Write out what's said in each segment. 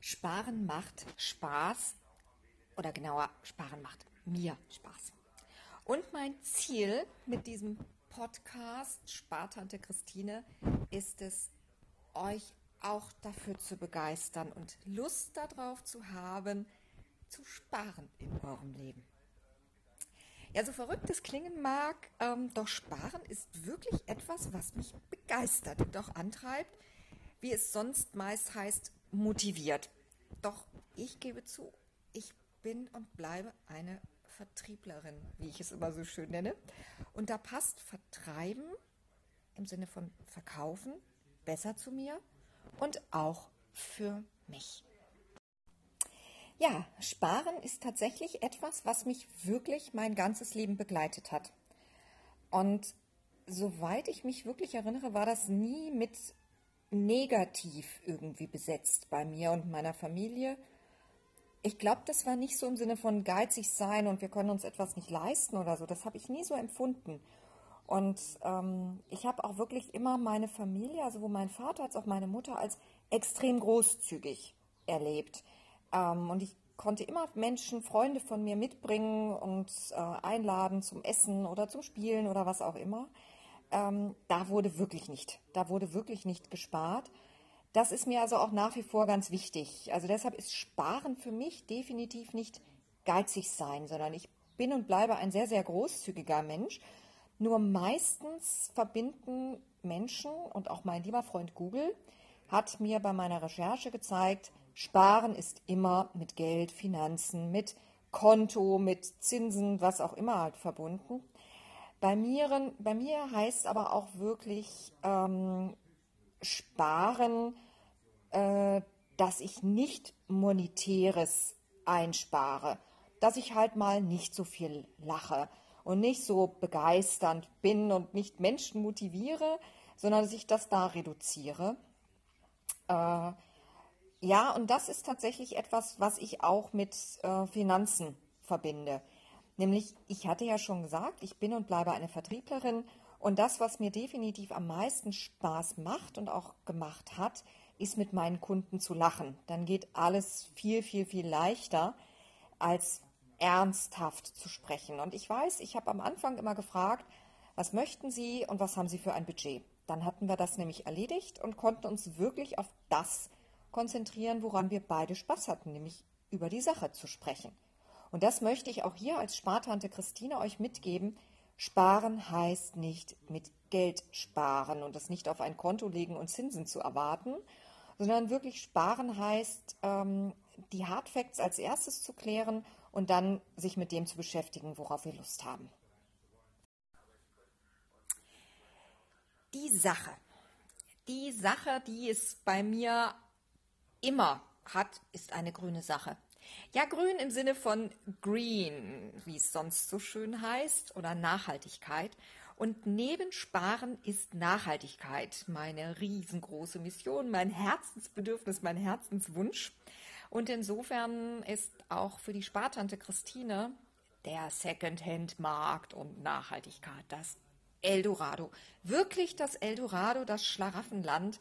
Sparen macht Spaß oder genauer, Sparen macht mir Spaß. Und mein Ziel mit diesem Podcast Spartante Christine ist es, euch auch dafür zu begeistern und Lust darauf zu haben, zu sparen in eurem Leben. Ja, so verrückt es klingen mag, ähm, doch Sparen ist wirklich etwas, was mich begeistert und auch antreibt, wie es sonst meist heißt, motiviert. Doch ich gebe zu, ich bin und bleibe eine Vertrieblerin, wie ich es immer so schön nenne. Und da passt Vertreiben im Sinne von Verkaufen besser zu mir und auch für mich. Ja, Sparen ist tatsächlich etwas, was mich wirklich mein ganzes Leben begleitet hat. Und soweit ich mich wirklich erinnere, war das nie mit negativ irgendwie besetzt bei mir und meiner Familie. Ich glaube, das war nicht so im Sinne von geizig sein und wir können uns etwas nicht leisten oder so. Das habe ich nie so empfunden. Und ähm, ich habe auch wirklich immer meine Familie, also sowohl mein Vater als auch meine Mutter, als extrem großzügig erlebt. Ähm, und ich konnte immer Menschen, Freunde von mir mitbringen und äh, einladen zum Essen oder zum Spielen oder was auch immer ähm, da wurde wirklich nicht, da wurde wirklich nicht gespart. Das ist mir also auch nach wie vor ganz wichtig. Also deshalb ist Sparen für mich definitiv nicht geizig sein, sondern ich bin und bleibe ein sehr, sehr großzügiger Mensch. Nur meistens verbinden Menschen und auch mein lieber Freund Google hat mir bei meiner Recherche gezeigt, Sparen ist immer mit Geld, Finanzen, mit Konto, mit Zinsen, was auch immer halt verbunden. Bei mir, bei mir heißt aber auch wirklich ähm, sparen, äh, dass ich nicht monetäres einspare, dass ich halt mal nicht so viel lache und nicht so begeisternd bin und nicht Menschen motiviere, sondern dass ich das da reduziere. Äh, ja, und das ist tatsächlich etwas, was ich auch mit äh, Finanzen verbinde. Nämlich, ich hatte ja schon gesagt, ich bin und bleibe eine Vertrieblerin und das, was mir definitiv am meisten Spaß macht und auch gemacht hat, ist mit meinen Kunden zu lachen. Dann geht alles viel, viel, viel leichter, als ernsthaft zu sprechen. Und ich weiß, ich habe am Anfang immer gefragt, was möchten Sie und was haben Sie für ein Budget? Dann hatten wir das nämlich erledigt und konnten uns wirklich auf das konzentrieren, woran wir beide Spaß hatten, nämlich über die Sache zu sprechen. Und das möchte ich auch hier als Spartante Christine euch mitgeben. Sparen heißt nicht mit Geld sparen und das nicht auf ein Konto legen und Zinsen zu erwarten, sondern wirklich sparen heißt, ähm, die Hardfacts als erstes zu klären und dann sich mit dem zu beschäftigen, worauf wir Lust haben. Die Sache. Die Sache, die es bei mir immer hat, ist eine grüne Sache. Ja, grün im Sinne von green, wie es sonst so schön heißt, oder Nachhaltigkeit. Und neben Sparen ist Nachhaltigkeit meine riesengroße Mission, mein Herzensbedürfnis, mein Herzenswunsch. Und insofern ist auch für die Spartante Christine der Secondhand-Markt und Nachhaltigkeit das Eldorado. Wirklich das Eldorado, das Schlaraffenland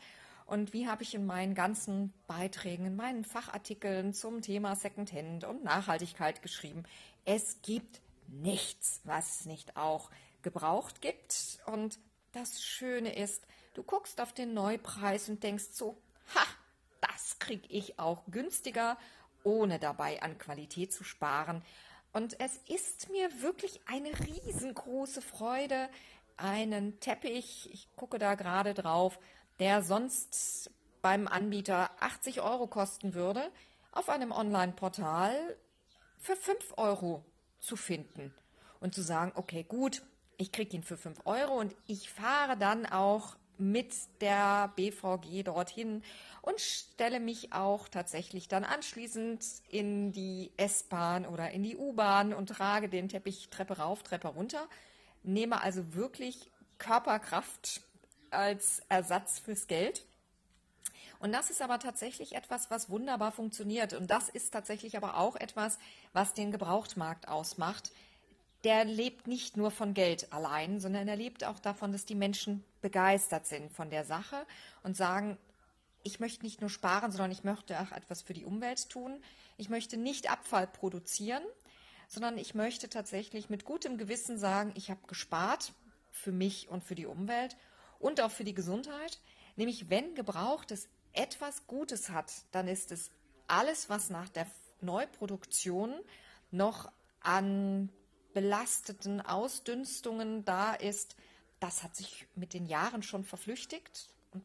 und wie habe ich in meinen ganzen Beiträgen, in meinen Fachartikeln zum Thema Secondhand und Nachhaltigkeit geschrieben? Es gibt nichts, was es nicht auch gebraucht gibt. Und das Schöne ist, du guckst auf den Neupreis und denkst so, ha, das kriege ich auch günstiger, ohne dabei an Qualität zu sparen. Und es ist mir wirklich eine riesengroße Freude, einen Teppich, ich gucke da gerade drauf, der sonst beim Anbieter 80 Euro kosten würde, auf einem Online-Portal für 5 Euro zu finden und zu sagen, okay, gut, ich kriege ihn für 5 Euro und ich fahre dann auch mit der BVG dorthin und stelle mich auch tatsächlich dann anschließend in die S-Bahn oder in die U-Bahn und trage den Teppich Treppe rauf, Treppe runter, nehme also wirklich Körperkraft als Ersatz fürs Geld. Und das ist aber tatsächlich etwas, was wunderbar funktioniert. Und das ist tatsächlich aber auch etwas, was den Gebrauchtmarkt ausmacht. Der lebt nicht nur von Geld allein, sondern er lebt auch davon, dass die Menschen begeistert sind von der Sache und sagen, ich möchte nicht nur sparen, sondern ich möchte auch etwas für die Umwelt tun. Ich möchte nicht Abfall produzieren, sondern ich möchte tatsächlich mit gutem Gewissen sagen, ich habe gespart für mich und für die Umwelt und auch für die Gesundheit. Nämlich, wenn Gebrauchtes etwas Gutes hat, dann ist es alles, was nach der Neuproduktion noch an belasteten Ausdünstungen da ist, das hat sich mit den Jahren schon verflüchtigt. Und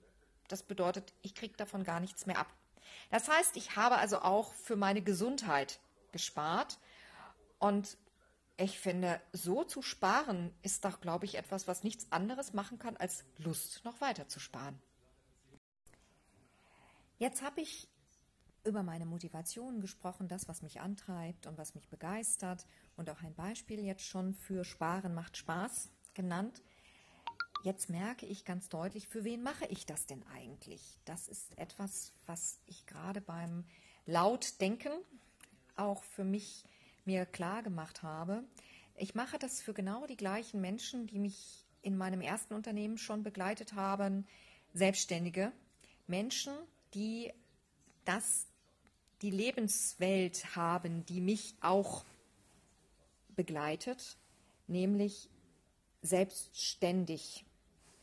das bedeutet, ich kriege davon gar nichts mehr ab. Das heißt, ich habe also auch für meine Gesundheit gespart. Und ich finde, so zu sparen ist doch, glaube ich, etwas, was nichts anderes machen kann, als Lust noch weiter zu sparen. Jetzt habe ich über meine Motivation gesprochen, das, was mich antreibt und was mich begeistert und auch ein Beispiel jetzt schon für Sparen macht Spaß genannt. Jetzt merke ich ganz deutlich, für wen mache ich das denn eigentlich? Das ist etwas, was ich gerade beim Lautdenken auch für mich mir klar gemacht habe. Ich mache das für genau die gleichen Menschen, die mich in meinem ersten Unternehmen schon begleitet haben, Selbstständige, Menschen, die das die Lebenswelt haben, die mich auch begleitet, nämlich selbstständig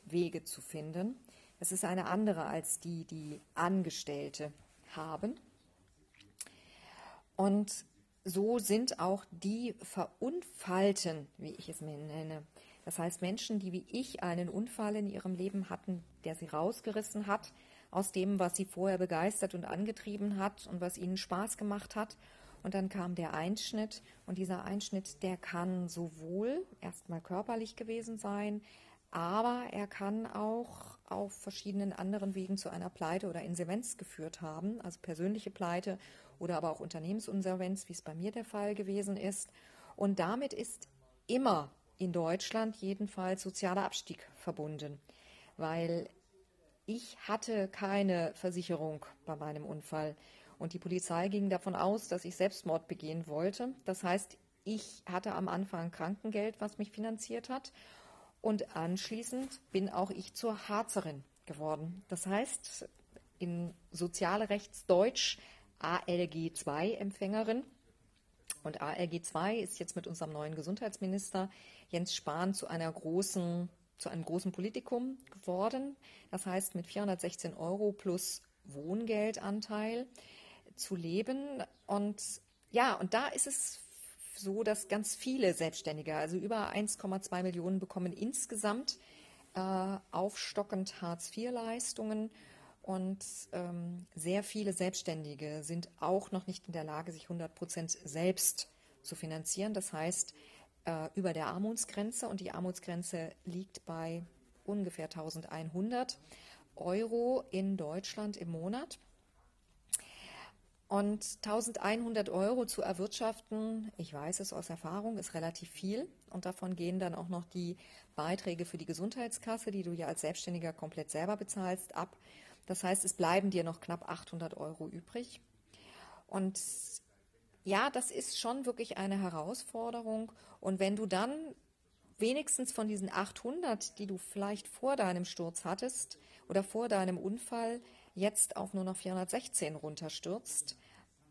Wege zu finden. Es ist eine andere als die, die Angestellte haben. Und so sind auch die Verunfallten, wie ich es mir nenne. Das heißt Menschen, die wie ich einen Unfall in ihrem Leben hatten, der sie rausgerissen hat, aus dem, was sie vorher begeistert und angetrieben hat und was ihnen Spaß gemacht hat. Und dann kam der Einschnitt und dieser Einschnitt, der kann sowohl erstmal körperlich gewesen sein, aber er kann auch auf verschiedenen anderen Wegen zu einer Pleite oder Insolvenz geführt haben, also persönliche Pleite oder aber auch Unternehmensinsolvenz, wie es bei mir der Fall gewesen ist. Und damit ist immer in Deutschland jedenfalls sozialer Abstieg verbunden, weil ich hatte keine Versicherung bei meinem Unfall und die Polizei ging davon aus, dass ich Selbstmord begehen wollte. Das heißt, ich hatte am Anfang Krankengeld, was mich finanziert hat und anschließend bin auch ich zur Harzerin geworden. Das heißt, in Sozialrechtsdeutsch ALG 2 Empfängerin. Und ALG 2 ist jetzt mit unserem neuen Gesundheitsminister Jens Spahn zu einer großen zu einem großen Politikum geworden. Das heißt, mit 416 Euro plus Wohngeldanteil zu leben. Und ja, und da ist es so, dass ganz viele Selbstständige, also über 1,2 Millionen bekommen insgesamt äh, aufstockend Hartz-IV-Leistungen. Und ähm, sehr viele Selbstständige sind auch noch nicht in der Lage, sich 100 Prozent selbst zu finanzieren. Das heißt, äh, über der Armutsgrenze und die Armutsgrenze liegt bei ungefähr 1100 Euro in Deutschland im Monat. Und 1100 Euro zu erwirtschaften, ich weiß es aus Erfahrung, ist relativ viel. Und davon gehen dann auch noch die Beiträge für die Gesundheitskasse, die du ja als Selbstständiger komplett selber bezahlst, ab. Das heißt, es bleiben dir noch knapp 800 Euro übrig. Und ja, das ist schon wirklich eine Herausforderung. Und wenn du dann wenigstens von diesen 800, die du vielleicht vor deinem Sturz hattest oder vor deinem Unfall, jetzt auf nur noch 416 runterstürzt,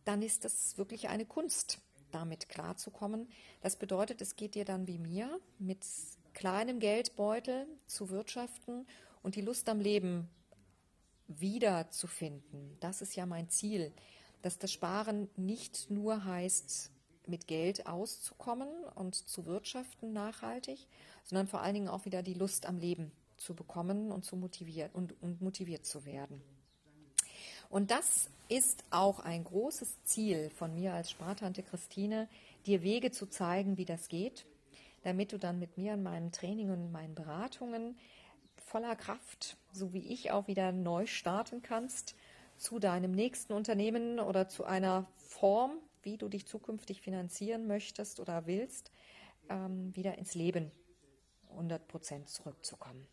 dann ist das wirklich eine Kunst, damit klarzukommen. Das bedeutet, es geht dir dann wie mir mit kleinem Geldbeutel zu wirtschaften und die Lust am Leben wiederzufinden. Das ist ja mein Ziel dass das Sparen nicht nur heißt, mit Geld auszukommen und zu wirtschaften nachhaltig, sondern vor allen Dingen auch wieder die Lust am Leben zu bekommen und zu motiviert und, und motiviert zu werden. Und das ist auch ein großes Ziel von mir als Spartante Christine, dir Wege zu zeigen, wie das geht, damit du dann mit mir in meinem Training und meinen Beratungen voller Kraft, so wie ich auch wieder neu starten kannst zu deinem nächsten Unternehmen oder zu einer Form, wie du dich zukünftig finanzieren möchtest oder willst, ähm, wieder ins Leben 100 Prozent zurückzukommen.